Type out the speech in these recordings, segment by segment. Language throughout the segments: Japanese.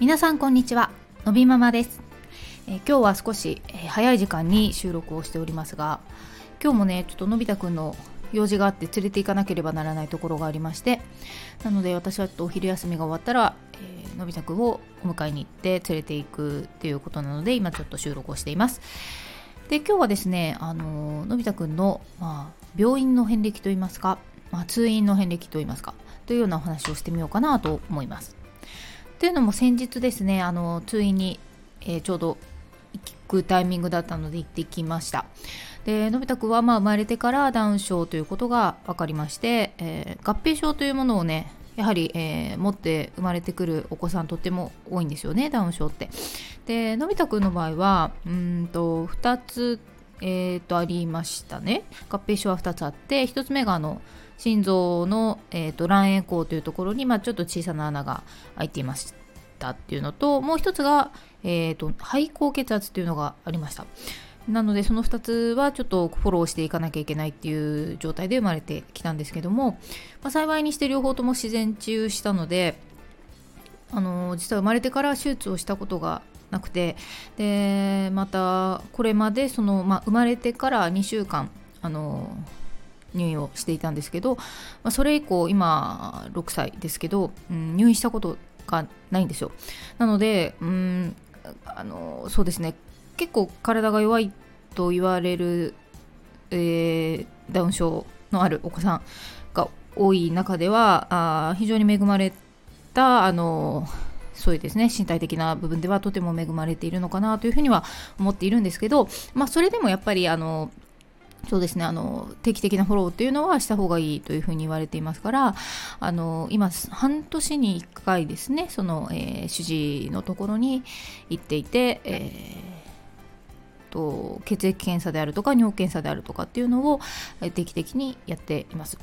皆さんこんにちは。のびママです、えー、今日は少し、え、早い時間に収録をしておりますが今日もねちょっとのび太くんの用事があって連れて行かなければならないところがありましてなので私はちょっとお昼休みが終わったら、えー、のび太くんをお迎えに行って連れて行くっていうことなので今ちょっと収録をしています。で今日はですねあののび太くんの、まあ、病院の遍歴といいますか、まあ、通院の遍歴といいますかというようなお話をしてみようかなと思います。というのも先日ですねあの通院に、えー、ちょうど行くタイミングだったので行ってきました。でのび太くんはまあ生まれてからダウン症ということが分かりまして、えー、合併症というものをねやはり、えー、持って生まれてくるお子さんとっても多いんですよねダウン症って。でのび太くんの場合はうんと2つえー、とありましたね。合併症は2つあって1つ目があの心臓の、えーと、卵円孔というところに、まあ、ちょっと小さな穴が開いていましたっていうのともう一つが、えーと、肺高血圧っていうのがありました。なのでその2つはちょっとフォローしていかなきゃいけないっていう状態で生まれてきたんですけども、まあ、幸いにして両方とも自然治癒したのであの実は生まれてから手術をしたことがなくてでまたこれまでその、まあ、生まれてから2週間あの入院をしていたんですけど、まあ、それ以降今6歳ですけど、うん、入院したことがないんですよ。なのでうんあのそうですね。結構体が弱いと言われる、えー、ダウン症のあるお子さんが多い中ではあ非常に恵まれたあのそういうですね。身体的な部分ではとても恵まれているのかなというふうには思っているんですけど、まあ、それでもやっぱりあのそうですねあの定期的なフォローっていうのはした方がいいというふうに言われていますからあの今半年に1回ですねその、えー、主治医のところに行っていて、えー、と血液検査であるとか尿検査であるとかっていうのを定期的にやっています。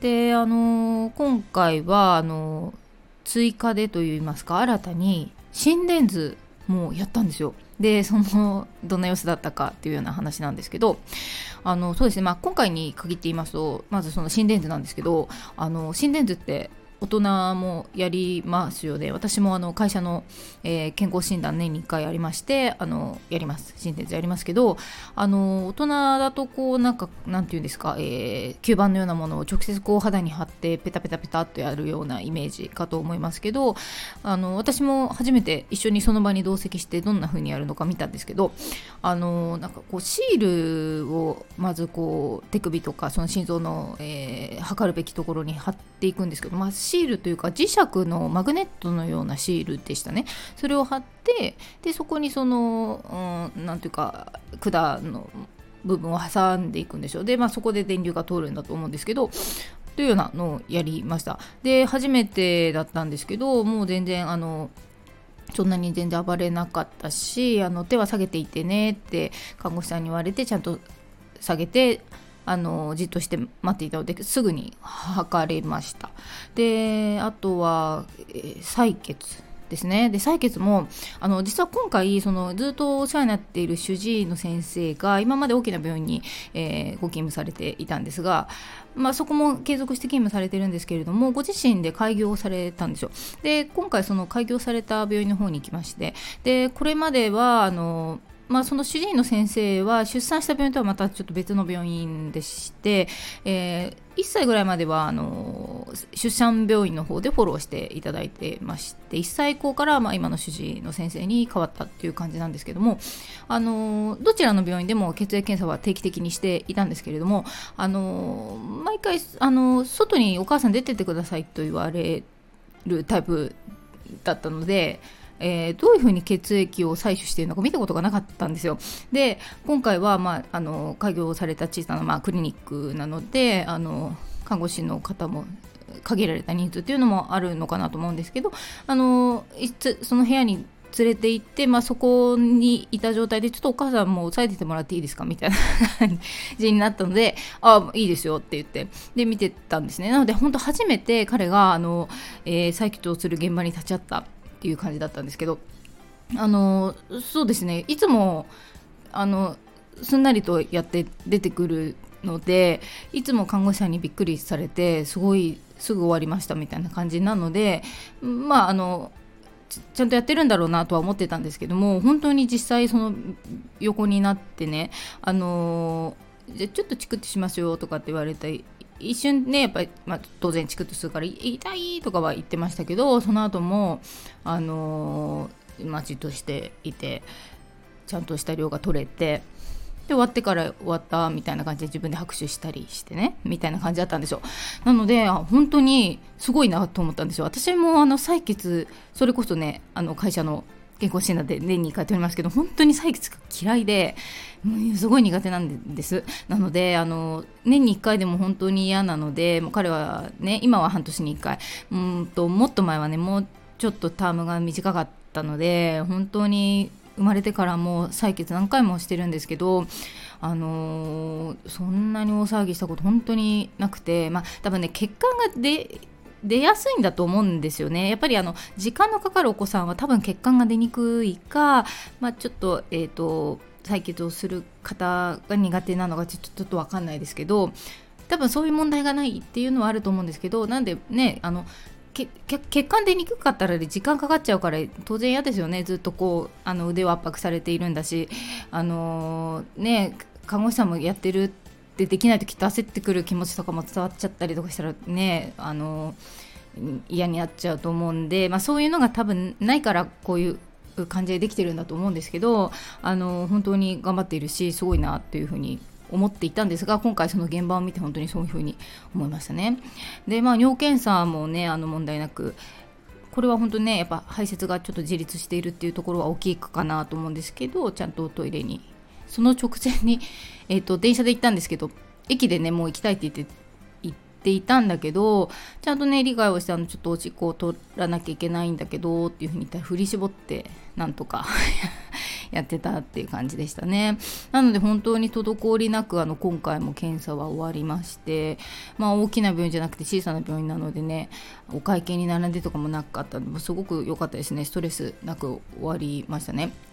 であの今回はあの追加でといいますか新たに心電図もやったんですよ。でそのどんな様子だったかっていうような話なんですけどあのそうですね、まあ、今回に限って言いますとまずその心電図なんですけどあの心電図って大人もやりますよね。私もあの会社の、えー、健康診断年に1回ありましてあのやります。心電図やりますけどあの大人だとこうなんかなんていうんですか、えー、吸盤のようなものを直接こう肌に貼ってペタペタペタっとやるようなイメージかと思いますけどあの私も初めて一緒にその場に同席してどんな風にやるのか見たんですけどあのなんかこうシールをまずこう手首とかその心臓の、えー、測るべきところに貼っていくんですけど、まあシールというか磁石のマグネットのようなシールでしたね。それを貼ってでそこにその何、うん、ていうか管の部分を挟んでいくんでしょう。で、まあ、そこで電流が通るんだと思うんですけどというようなのをやりました。で初めてだったんですけどもう全然あのそんなに全然暴れなかったしあの手は下げていてねって看護師さんに言われてちゃんと下げてあのじっとして待っていたのですぐに測れました。であとは、えー、採血ですね。で採血もあの実は今回そのずっとお世話になっている主治医の先生が今まで大きな病院に、えー、ご勤務されていたんですが、まあ、そこも継続して勤務されてるんですけれどもご自身で開業されたんですよ。で今回その開業された病院の方に行きましてでこれまではあのまあ、その主治医の先生は出産した病院とはまたちょっと別の病院でして、えー、1歳ぐらいまではあの出産病院の方でフォローしていただいてまして1歳以降からまあ今の主治医の先生に変わったっていう感じなんですけどもあのどちらの病院でも血液検査は定期的にしていたんですけれどもあの毎回あの外にお母さん出ててくださいと言われるタイプだったのでえー、どういうふうに血液を採取しているのか見たことがなかったんですよ。で今回は、まあ、あの開業された小さな、まあ、クリニックなのであの看護師の方も限られた人数っていうのもあるのかなと思うんですけどあのいつその部屋に連れて行って、まあ、そこにいた状態でちょっとお母さんも押さえててもらっていいですかみたいな感じになったのであいいですよって言ってで見てたんですねなので本当初めて彼があの、えー、採血をする現場に立ち会ったっていう感じだったんですけどあのそうですね。いつもあのすんなりとやって出てくるのでいつも看護師さんにびっくりされてすごいすぐ終わりましたみたいな感じなのでまああのちゃんとやってるんだろうなとは思ってたんですけども本当に実際その横になってねあのじゃちょっとチクッとしますよとかって言われた一瞬ねやっぱり、まあ、当然チクッとするから痛いとかは言ってましたけどその後もあのまあ、じっとしていてちゃんとした量が取れてで終わってから終わったみたいな感じで自分で拍手したりしてねみたいな感じだったんですよ。なので本当にすごいなと思ったんですよ。私もあの採血それこそねあの会社の健康診断で年に1回取りますけど本当に採血が嫌いですごい苦手なんです。なのであの年に1回でも本当に嫌なのでもう彼はね今は半年に1回。うんともっと前はねもうちょっとタームが短かったので本当に生まれてからも採血何回もしてるんですけどあのー、そんなに大騒ぎしたこと本当になくてまあ多分ね血管が出出やすいんだと思うんですよね。やっぱりあの時間のかかるお子さんは多分血管が出にくいか、まあ、ちょっと,、えーと、採血をする方が苦手なのがちょっと分かんないですけど多分そういう問題がないっていうのはあると思うんですけどなんでねあの血管出にくかったら時間かかっちゃうから当然嫌ですよねずっとこうあの腕を圧迫されているんだしあのー、ね看護師さんもやってるってできないときっと焦ってくる気持ちとかも伝わっちゃったりとかしたらねあの、嫌になっちゃうと思うんで、まあ、そういうのが多分ないからこういう感じでできてるんだと思うんですけどあの、本当に頑張っているしすごいなっていうふうに思っていたんですが今回その現場を見て本当にそういうふうに思いましたね。でまあ尿検査もねあの問題なくこれは本当ねやっぱ排泄がちょっと自立しているっていうところは大きいかなと思うんですけどちゃんとトイレにその直前に、えーと、電車で行ったんですけど駅でねもう行きたいって言って行っていたんだけどちゃんとね理解をしてあのちょっとおしっこを取らなきゃいけないんだけどっていうふうに言ったら振り絞ってなんとか やってたっていう感じでしたね。なので本当に滞りなくあの今回も検査は終わりましてまあ大きな病院じゃなくて小さな病院なのでねお会計に並んでとかもなかったのですごく良かったですね。ストレスなく終わりましたね。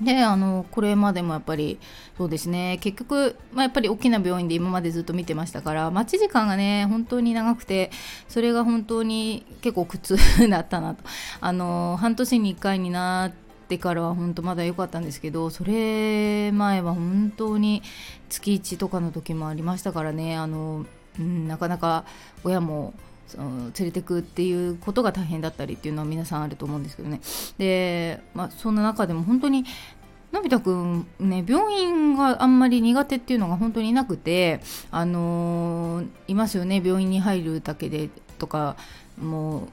であのこれまでもやっぱりそうですね。結局、まあ、やっぱり大きな病院で今までずっと見てましたから待ち時間がね本当に長くてそれが本当に結構苦痛だったなと。あの半年に1回になってからは本当まだ良かったんですけどそれ前は本当に月1とかの時もありましたからね。あの、うん、なかなか親もその連れてくっていうことが大変だったりっていうのは皆さんあると思うんですけどね。で、まあ、そんな中でも本当にのび太くんね病院があんまり苦手っていうのが本当になくてあのー、いますよね。病院に入るだけでとかもう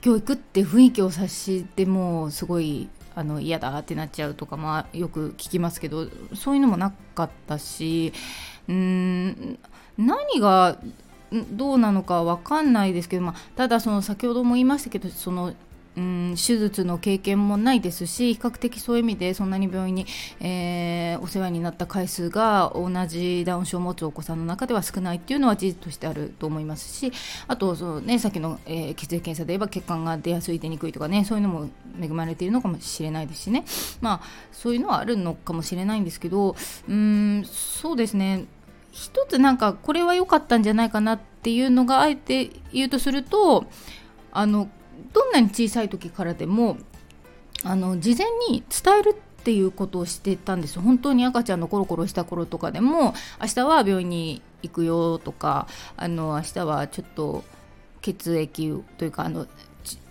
教育って雰囲気を察してもうすごいあの嫌だってなっちゃうとかまあよく聞きますけどそういうのもなかったしうん何がどうなのか分かんないですけど、まあ、ただその先ほども言いましたけどそのうん手術の経験もないですし比較的そういう意味でそんなに病院に、えー、お世話になった回数が同じダウン症を持つお子さんの中では少ないっていうのは事実としてあると思いますしあとその、ね、さっきの、えー、血液検査で言えば血管が出やすい出にくいとかねそういうのも恵まれているのかもしれないですしね。まあそういうのはあるのかもしれないんですけどうんそうですね。一つなんかこれは良かったんじゃないかなっていうのがあえて言うとするとあのどんなに小さい時からでもあの事前に伝えるっていうことをしてたんです本当に赤ちゃんのコロコロした頃とかでも明日は病院に行くよとかあの明日はちょっと血液というかあの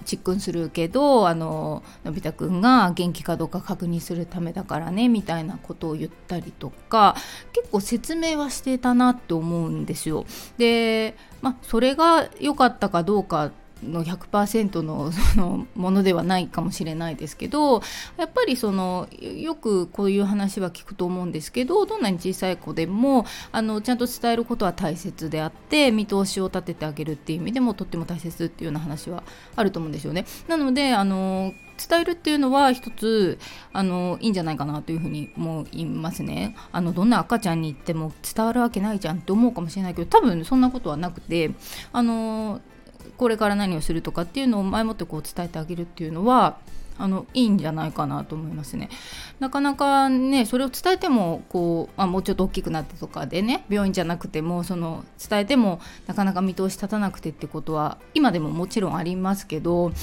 ちっくんするけどあののび太くんが元気かどうか確認するためだからねみたいなことを言ったりとか結構説明はしてたなって思うんですよ。でまそれが良かったかどうかの100%の そのものではないかもしれないですけどやっぱりそのよくこういう話は聞くと思うんですけどどんなに小さい子でもあのちゃんと伝えることは大切であって見通しを立ててあげるっていう意味でもとっても大切っていうような話はあると思うんですよね。なのであの伝えるっていうのは一つあのいいんじゃないかなというふうに思いますねあのどんな赤ちゃんに言っても伝わるわけないじゃんって思うかもしれないけど多分そんなことはなくてあのこれから何をするとかっていうのを前もってこう伝えてあげるっていうのはあのいいんじゃないかなと思いますね。なかなかねそれを伝えてもこう、まあ、もうちょっと大きくなってとかでね病院じゃなくてもその伝えてもなかなか見通し立たなくてってことは今でももちろんありますけどで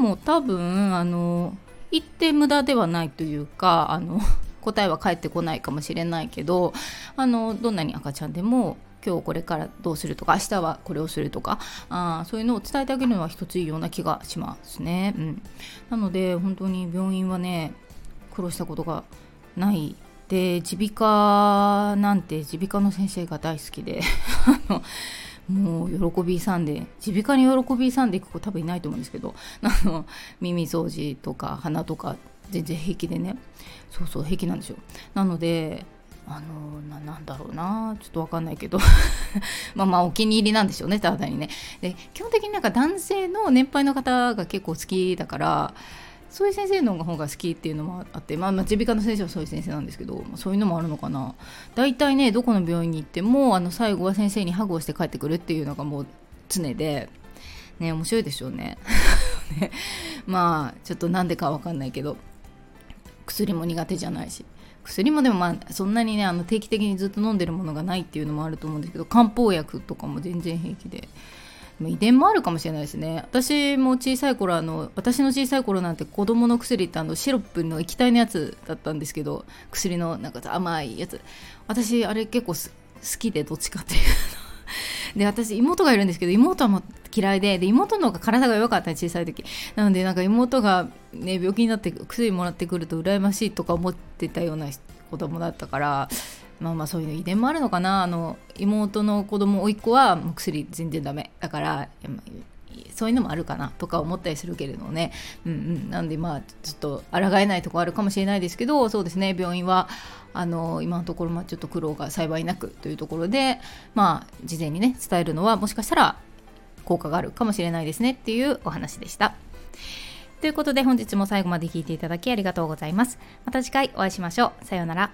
も多分あの言って無駄ではないというかあの答えは返ってこないかもしれないけどあのどんなに赤ちゃんでも今日これからどうするとか明日はこれをするとかあそういうのを伝えてあげるのは一ついいような気がしますね。うん、なので本当に病院はね苦労したことがない。で耳鼻科なんて耳鼻科の先生が大好きで もう喜びさんで耳鼻科に喜びさんでいく子多分いないと思うんですけど あの耳掃除とか鼻とか全然平気でね。そうそう平気なんですよ。なのであのなんだろうなちょっと分かんないけど。まあまあお気に入りなんでしょうねただにね。で基本的になんか男性の年配の方が結構好きだからそういう先生の方が好きっていうのもあって、まあ、耳鼻科の先生はそういう先生なんですけど、そういうのもあるのかな。大体ねどこの病院に行ってもあの最後は先生にハグをして帰ってくるっていうのがもう常でね面白いでしょうね。ね。まあちょっとなんでかわかんないけど。薬も苦手じゃないし。薬もでもまあそんなにねあの定期的にずっと飲んでるものがないっていうのもあると思うんですけど漢方薬とかも全然平気で。遺伝もあるかもしれないですね。私も小さい頃あの私の小さい頃なんて子供の薬ってあのシロップの液体のやつだったんですけど薬のなんか甘いやつ。私あれ結構好きでどっちかっていうで私妹がいるんですけど妹はもう嫌いでで妹の方が体が弱かった小さい時。なのでなんか妹が、ね、病気になって薬もらってくると羨ましいとか思ってたような子供だったからまあまあそういう遺伝もあるのかな。あの妹の子供甥っ子はもう薬全然ダメ。だからそういうのもあるかなとか思ったりするけれどもね、うんうん、なんでまあちょっと抗えないとこあるかもしれないですけどそうですね病院はあの今のところまちょっと苦労が幸いなくというところで、まあ、事前にね伝えるのはもしかしたら効果があるかもしれないですねっていうお話でした。ということで本日も最後まで聞いていただきありがとうございます。また次回お会いしましょう。さようなら。